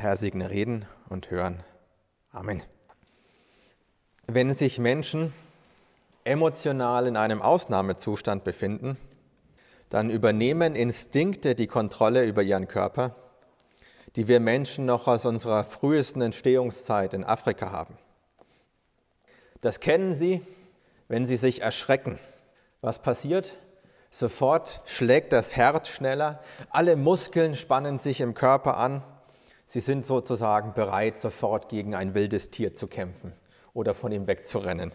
Herr segne Reden und Hören. Amen. Wenn sich Menschen emotional in einem Ausnahmezustand befinden, dann übernehmen Instinkte die Kontrolle über ihren Körper, die wir Menschen noch aus unserer frühesten Entstehungszeit in Afrika haben. Das kennen Sie, wenn Sie sich erschrecken. Was passiert? Sofort schlägt das Herz schneller, alle Muskeln spannen sich im Körper an. Sie sind sozusagen bereit, sofort gegen ein wildes Tier zu kämpfen oder von ihm wegzurennen.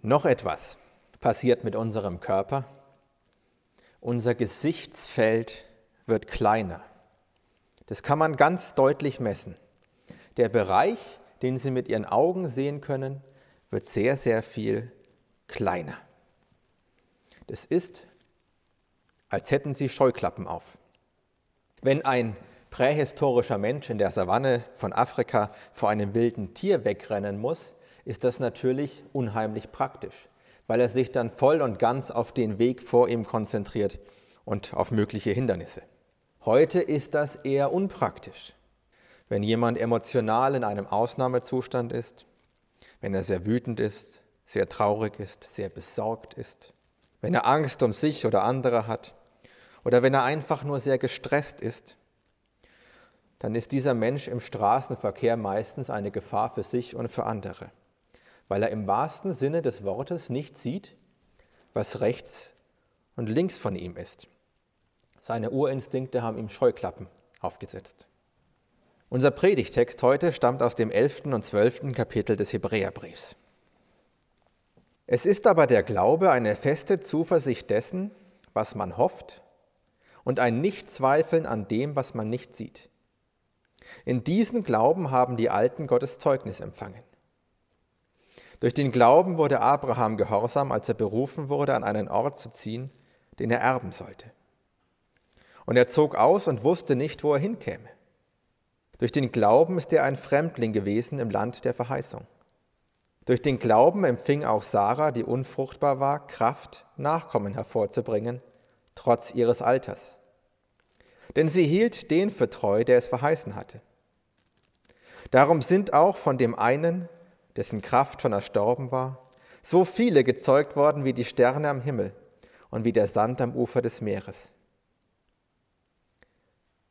Noch etwas passiert mit unserem Körper. Unser Gesichtsfeld wird kleiner. Das kann man ganz deutlich messen. Der Bereich, den Sie mit Ihren Augen sehen können, wird sehr, sehr viel kleiner. Das ist, als hätten Sie Scheuklappen auf. Wenn ein prähistorischer Mensch in der Savanne von Afrika vor einem wilden Tier wegrennen muss, ist das natürlich unheimlich praktisch, weil er sich dann voll und ganz auf den Weg vor ihm konzentriert und auf mögliche Hindernisse. Heute ist das eher unpraktisch. Wenn jemand emotional in einem Ausnahmezustand ist, wenn er sehr wütend ist, sehr traurig ist, sehr besorgt ist, wenn er Angst um sich oder andere hat oder wenn er einfach nur sehr gestresst ist, dann ist dieser Mensch im Straßenverkehr meistens eine Gefahr für sich und für andere weil er im wahrsten Sinne des Wortes nicht sieht, was rechts und links von ihm ist. Seine Urinstinkte haben ihm Scheuklappen aufgesetzt. Unser Predigtext heute stammt aus dem 11. und 12. Kapitel des Hebräerbriefs. Es ist aber der Glaube eine feste Zuversicht dessen, was man hofft, und ein Nichtzweifeln an dem, was man nicht sieht. In diesen Glauben haben die Alten Gottes Zeugnis empfangen. Durch den Glauben wurde Abraham gehorsam, als er berufen wurde, an einen Ort zu ziehen, den er erben sollte. Und er zog aus und wusste nicht, wo er hinkäme. Durch den Glauben ist er ein Fremdling gewesen im Land der Verheißung. Durch den Glauben empfing auch Sarah, die unfruchtbar war, Kraft, Nachkommen hervorzubringen, trotz ihres Alters. Denn sie hielt den für treu, der es verheißen hatte. Darum sind auch von dem einen, dessen Kraft schon erstorben war, so viele gezeugt worden wie die Sterne am Himmel und wie der Sand am Ufer des Meeres.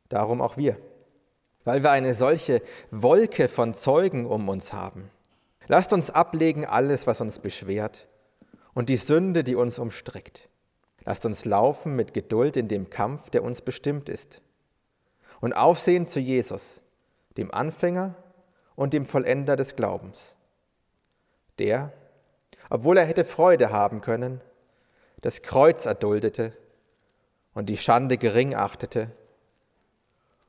Darum auch wir, weil wir eine solche Wolke von Zeugen um uns haben. Lasst uns ablegen alles, was uns beschwert und die Sünde, die uns umstrickt. Lasst uns laufen mit Geduld in dem Kampf, der uns bestimmt ist. Und aufsehen zu Jesus, dem Anfänger und dem Vollender des Glaubens der, obwohl er hätte Freude haben können, das Kreuz erduldete und die Schande gering achtete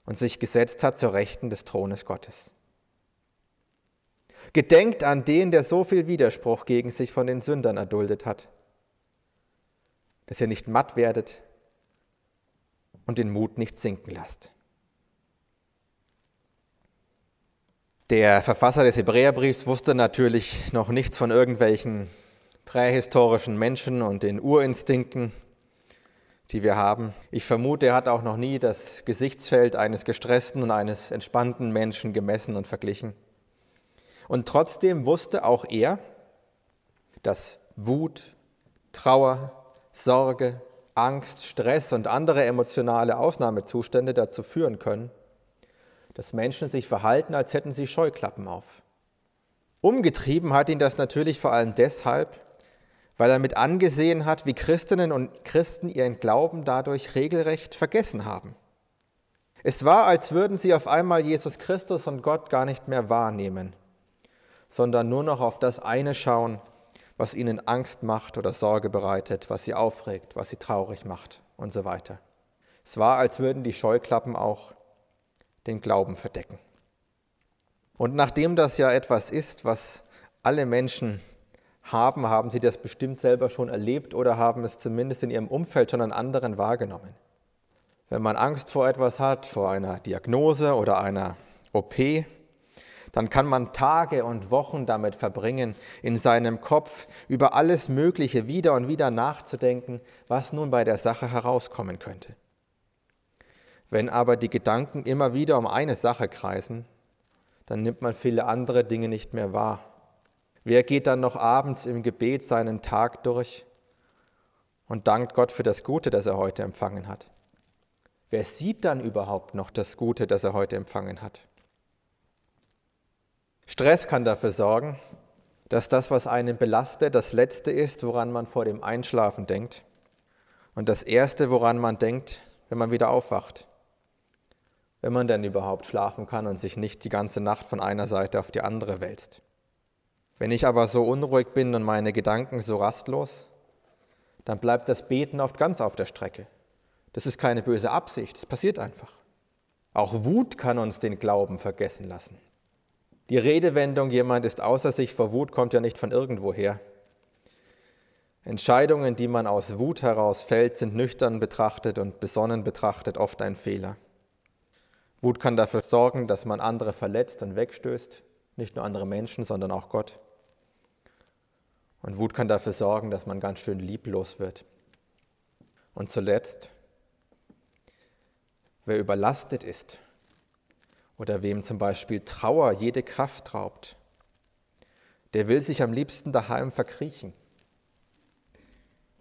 und sich gesetzt hat zur Rechten des Thrones Gottes. Gedenkt an den, der so viel Widerspruch gegen sich von den Sündern erduldet hat, dass ihr nicht matt werdet und den Mut nicht sinken lasst. Der Verfasser des Hebräerbriefs wusste natürlich noch nichts von irgendwelchen prähistorischen Menschen und den Urinstinkten, die wir haben. Ich vermute, er hat auch noch nie das Gesichtsfeld eines gestressten und eines entspannten Menschen gemessen und verglichen. Und trotzdem wusste auch er, dass Wut, Trauer, Sorge, Angst, Stress und andere emotionale Ausnahmezustände dazu führen können, dass Menschen sich verhalten, als hätten sie Scheuklappen auf. Umgetrieben hat ihn das natürlich vor allem deshalb, weil er mit angesehen hat, wie Christinnen und Christen ihren Glauben dadurch regelrecht vergessen haben. Es war, als würden sie auf einmal Jesus Christus und Gott gar nicht mehr wahrnehmen, sondern nur noch auf das eine schauen, was ihnen Angst macht oder Sorge bereitet, was sie aufregt, was sie traurig macht und so weiter. Es war, als würden die Scheuklappen auch den Glauben verdecken. Und nachdem das ja etwas ist, was alle Menschen haben, haben sie das bestimmt selber schon erlebt oder haben es zumindest in ihrem Umfeld schon an anderen wahrgenommen. Wenn man Angst vor etwas hat, vor einer Diagnose oder einer OP, dann kann man Tage und Wochen damit verbringen, in seinem Kopf über alles Mögliche wieder und wieder nachzudenken, was nun bei der Sache herauskommen könnte. Wenn aber die Gedanken immer wieder um eine Sache kreisen, dann nimmt man viele andere Dinge nicht mehr wahr. Wer geht dann noch abends im Gebet seinen Tag durch und dankt Gott für das Gute, das er heute empfangen hat? Wer sieht dann überhaupt noch das Gute, das er heute empfangen hat? Stress kann dafür sorgen, dass das, was einen belastet, das Letzte ist, woran man vor dem Einschlafen denkt und das Erste, woran man denkt, wenn man wieder aufwacht. Wenn man denn überhaupt schlafen kann und sich nicht die ganze Nacht von einer Seite auf die andere wälzt. Wenn ich aber so unruhig bin und meine Gedanken so rastlos, dann bleibt das Beten oft ganz auf der Strecke. Das ist keine böse Absicht, es passiert einfach. Auch Wut kann uns den Glauben vergessen lassen. Die Redewendung, jemand ist außer sich vor Wut, kommt ja nicht von irgendwoher. Entscheidungen, die man aus Wut heraus fällt, sind nüchtern betrachtet und besonnen betrachtet oft ein Fehler. Wut kann dafür sorgen, dass man andere verletzt und wegstößt, nicht nur andere Menschen, sondern auch Gott. Und Wut kann dafür sorgen, dass man ganz schön lieblos wird. Und zuletzt, wer überlastet ist oder wem zum Beispiel Trauer jede Kraft raubt, der will sich am liebsten daheim verkriechen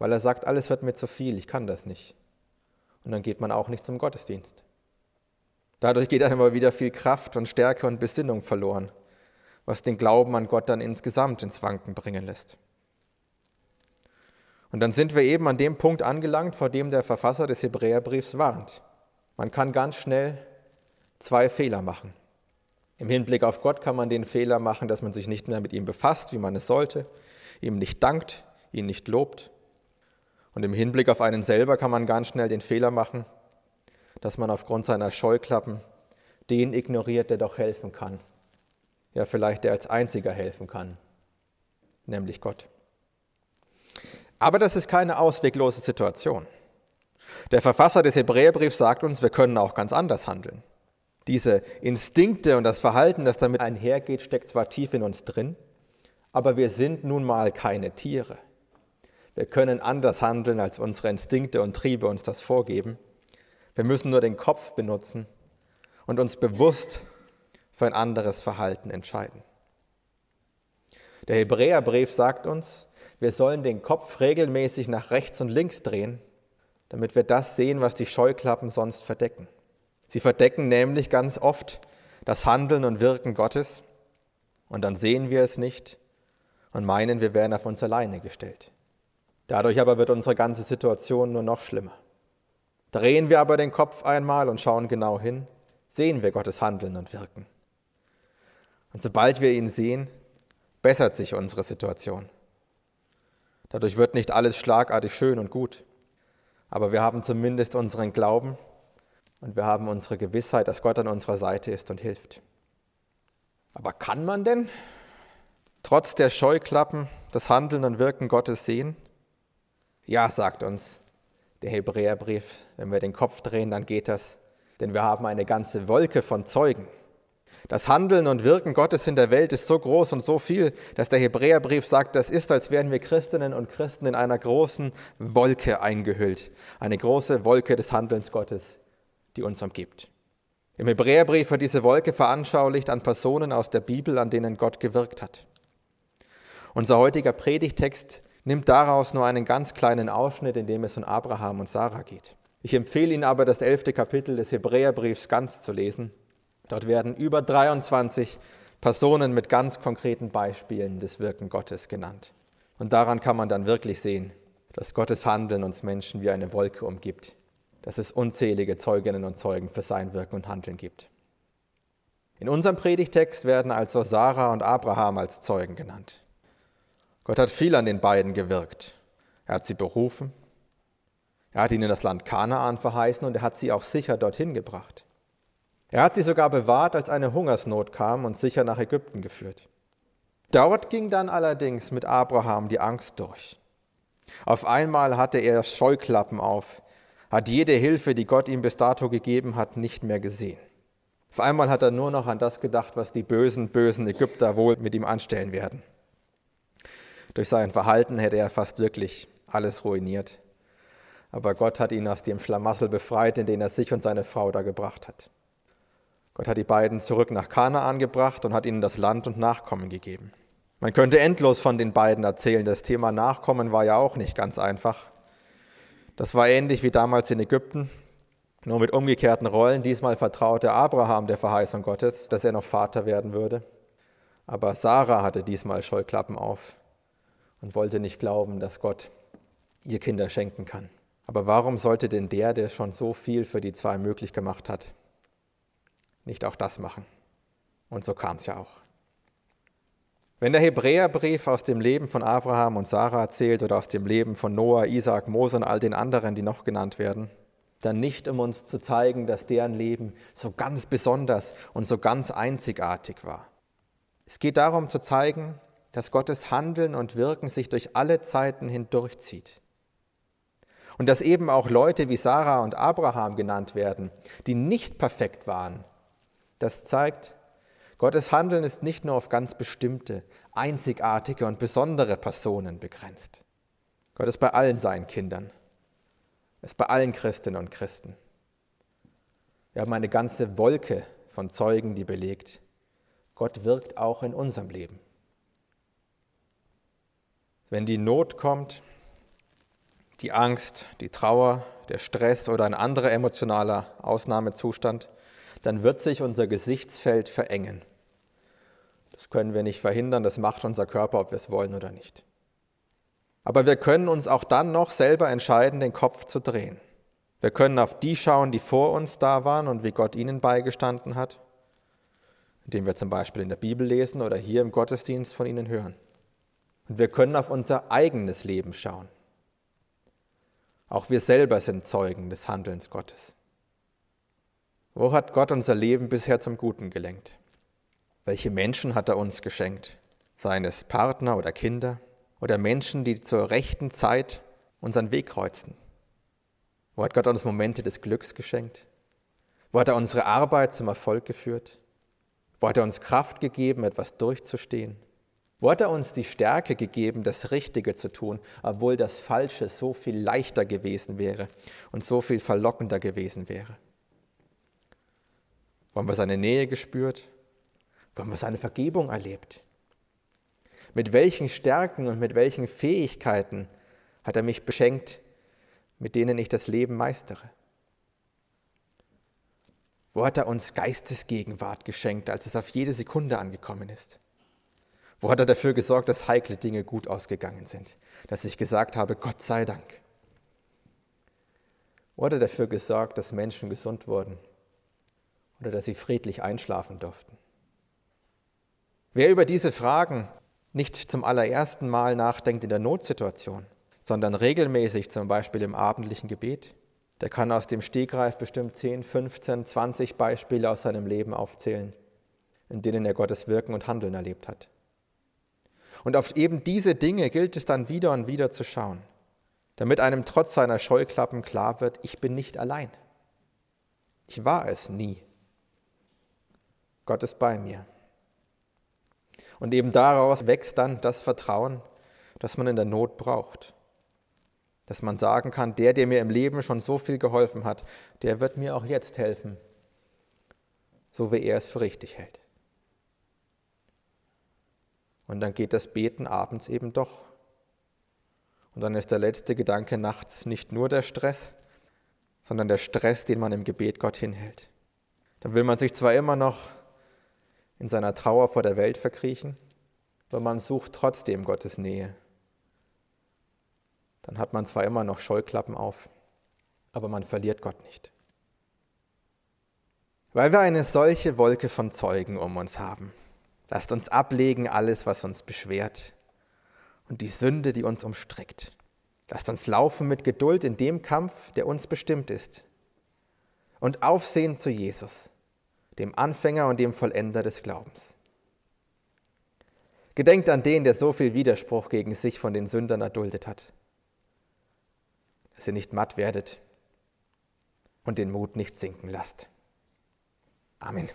weil er sagt, alles wird mir zu viel, ich kann das nicht. Und dann geht man auch nicht zum Gottesdienst. Dadurch geht dann immer wieder viel Kraft und Stärke und Besinnung verloren, was den Glauben an Gott dann insgesamt ins Wanken bringen lässt. Und dann sind wir eben an dem Punkt angelangt, vor dem der Verfasser des Hebräerbriefs warnt. Man kann ganz schnell zwei Fehler machen. Im Hinblick auf Gott kann man den Fehler machen, dass man sich nicht mehr mit ihm befasst, wie man es sollte, ihm nicht dankt, ihn nicht lobt. Und im Hinblick auf einen selber kann man ganz schnell den Fehler machen, dass man aufgrund seiner Scheuklappen den ignoriert, der doch helfen kann. Ja, vielleicht der als einziger helfen kann, nämlich Gott. Aber das ist keine ausweglose Situation. Der Verfasser des Hebräerbriefs sagt uns, wir können auch ganz anders handeln. Diese Instinkte und das Verhalten, das damit einhergeht, steckt zwar tief in uns drin, aber wir sind nun mal keine Tiere. Wir können anders handeln, als unsere Instinkte und Triebe uns das vorgeben. Wir müssen nur den Kopf benutzen und uns bewusst für ein anderes Verhalten entscheiden. Der Hebräerbrief sagt uns, wir sollen den Kopf regelmäßig nach rechts und links drehen, damit wir das sehen, was die Scheuklappen sonst verdecken. Sie verdecken nämlich ganz oft das Handeln und Wirken Gottes und dann sehen wir es nicht und meinen, wir wären auf uns alleine gestellt. Dadurch aber wird unsere ganze Situation nur noch schlimmer. Drehen wir aber den Kopf einmal und schauen genau hin, sehen wir Gottes Handeln und Wirken. Und sobald wir ihn sehen, bessert sich unsere Situation. Dadurch wird nicht alles schlagartig schön und gut, aber wir haben zumindest unseren Glauben und wir haben unsere Gewissheit, dass Gott an unserer Seite ist und hilft. Aber kann man denn trotz der Scheuklappen das Handeln und Wirken Gottes sehen? Ja, sagt uns der Hebräerbrief, wenn wir den Kopf drehen, dann geht das, denn wir haben eine ganze Wolke von Zeugen. Das Handeln und Wirken Gottes in der Welt ist so groß und so viel, dass der Hebräerbrief sagt, das ist, als wären wir Christinnen und Christen in einer großen Wolke eingehüllt. Eine große Wolke des Handelns Gottes, die uns umgibt. Im Hebräerbrief wird diese Wolke veranschaulicht an Personen aus der Bibel, an denen Gott gewirkt hat. Unser heutiger Predigtext nimmt daraus nur einen ganz kleinen Ausschnitt, in dem es um Abraham und Sarah geht. Ich empfehle Ihnen aber, das elfte Kapitel des Hebräerbriefs ganz zu lesen. Dort werden über 23 Personen mit ganz konkreten Beispielen des Wirken Gottes genannt. Und daran kann man dann wirklich sehen, dass Gottes Handeln uns Menschen wie eine Wolke umgibt, dass es unzählige Zeuginnen und Zeugen für sein Wirken und Handeln gibt. In unserem Predigtext werden also Sarah und Abraham als Zeugen genannt. Gott hat viel an den beiden gewirkt. Er hat sie berufen, er hat ihnen das Land Kanaan verheißen und er hat sie auch sicher dorthin gebracht. Er hat sie sogar bewahrt, als eine Hungersnot kam und sicher nach Ägypten geführt. Dort ging dann allerdings mit Abraham die Angst durch. Auf einmal hatte er Scheuklappen auf, hat jede Hilfe, die Gott ihm bis dato gegeben hat, nicht mehr gesehen. Auf einmal hat er nur noch an das gedacht, was die bösen, bösen Ägypter wohl mit ihm anstellen werden. Durch sein Verhalten hätte er fast wirklich alles ruiniert. Aber Gott hat ihn aus dem Schlamassel befreit, in den er sich und seine Frau da gebracht hat. Gott hat die beiden zurück nach Kanaan gebracht und hat ihnen das Land und Nachkommen gegeben. Man könnte endlos von den beiden erzählen. Das Thema Nachkommen war ja auch nicht ganz einfach. Das war ähnlich wie damals in Ägypten, nur mit umgekehrten Rollen. Diesmal vertraute Abraham der Verheißung Gottes, dass er noch Vater werden würde. Aber Sarah hatte diesmal Scheuklappen auf und wollte nicht glauben, dass Gott ihr Kinder schenken kann. Aber warum sollte denn der, der schon so viel für die zwei möglich gemacht hat, nicht auch das machen? Und so kam es ja auch. Wenn der Hebräerbrief aus dem Leben von Abraham und Sarah erzählt oder aus dem Leben von Noah, Isaac, Mose und all den anderen, die noch genannt werden, dann nicht, um uns zu zeigen, dass deren Leben so ganz besonders und so ganz einzigartig war. Es geht darum zu zeigen, dass Gottes Handeln und Wirken sich durch alle Zeiten hindurchzieht. Und dass eben auch Leute wie Sarah und Abraham genannt werden, die nicht perfekt waren. Das zeigt, Gottes Handeln ist nicht nur auf ganz bestimmte, einzigartige und besondere Personen begrenzt. Gott ist bei allen seinen Kindern. Er ist bei allen Christinnen und Christen. Wir haben eine ganze Wolke von Zeugen, die belegt, Gott wirkt auch in unserem Leben. Wenn die Not kommt, die Angst, die Trauer, der Stress oder ein anderer emotionaler Ausnahmezustand, dann wird sich unser Gesichtsfeld verengen. Das können wir nicht verhindern, das macht unser Körper, ob wir es wollen oder nicht. Aber wir können uns auch dann noch selber entscheiden, den Kopf zu drehen. Wir können auf die schauen, die vor uns da waren und wie Gott ihnen beigestanden hat indem wir zum Beispiel in der Bibel lesen oder hier im Gottesdienst von ihnen hören. Und wir können auf unser eigenes Leben schauen. Auch wir selber sind Zeugen des Handelns Gottes. Wo hat Gott unser Leben bisher zum Guten gelenkt? Welche Menschen hat er uns geschenkt? Seien es Partner oder Kinder oder Menschen, die zur rechten Zeit unseren Weg kreuzen? Wo hat Gott uns Momente des Glücks geschenkt? Wo hat er unsere Arbeit zum Erfolg geführt? Wo hat er uns Kraft gegeben, etwas durchzustehen? Wo hat er uns die Stärke gegeben, das Richtige zu tun, obwohl das Falsche so viel leichter gewesen wäre und so viel verlockender gewesen wäre? Wo haben wir seine Nähe gespürt? Wo haben wir seine Vergebung erlebt? Mit welchen Stärken und mit welchen Fähigkeiten hat er mich beschenkt, mit denen ich das Leben meistere? Wo hat er uns Geistesgegenwart geschenkt, als es auf jede Sekunde angekommen ist? Wo hat er dafür gesorgt, dass heikle Dinge gut ausgegangen sind? Dass ich gesagt habe, Gott sei Dank. Wo hat er dafür gesorgt, dass Menschen gesund wurden? Oder dass sie friedlich einschlafen durften? Wer über diese Fragen nicht zum allerersten Mal nachdenkt in der Notsituation, sondern regelmäßig zum Beispiel im abendlichen Gebet, der kann aus dem Stegreif bestimmt 10, 15, 20 Beispiele aus seinem Leben aufzählen, in denen er Gottes Wirken und Handeln erlebt hat. Und auf eben diese Dinge gilt es dann wieder und wieder zu schauen, damit einem trotz seiner Scheuklappen klar wird, ich bin nicht allein. Ich war es nie. Gott ist bei mir. Und eben daraus wächst dann das Vertrauen, das man in der Not braucht dass man sagen kann, der, der mir im Leben schon so viel geholfen hat, der wird mir auch jetzt helfen, so wie er es für richtig hält. Und dann geht das Beten abends eben doch. Und dann ist der letzte Gedanke nachts nicht nur der Stress, sondern der Stress, den man im Gebet Gott hinhält. Dann will man sich zwar immer noch in seiner Trauer vor der Welt verkriechen, aber man sucht trotzdem Gottes Nähe dann hat man zwar immer noch Scheuklappen auf, aber man verliert Gott nicht. Weil wir eine solche Wolke von Zeugen um uns haben, lasst uns ablegen alles, was uns beschwert und die Sünde, die uns umstrickt. Lasst uns laufen mit Geduld in dem Kampf, der uns bestimmt ist. Und aufsehen zu Jesus, dem Anfänger und dem Vollender des Glaubens. Gedenkt an den, der so viel Widerspruch gegen sich von den Sündern erduldet hat dass ihr nicht matt werdet und den Mut nicht sinken lasst. Amen.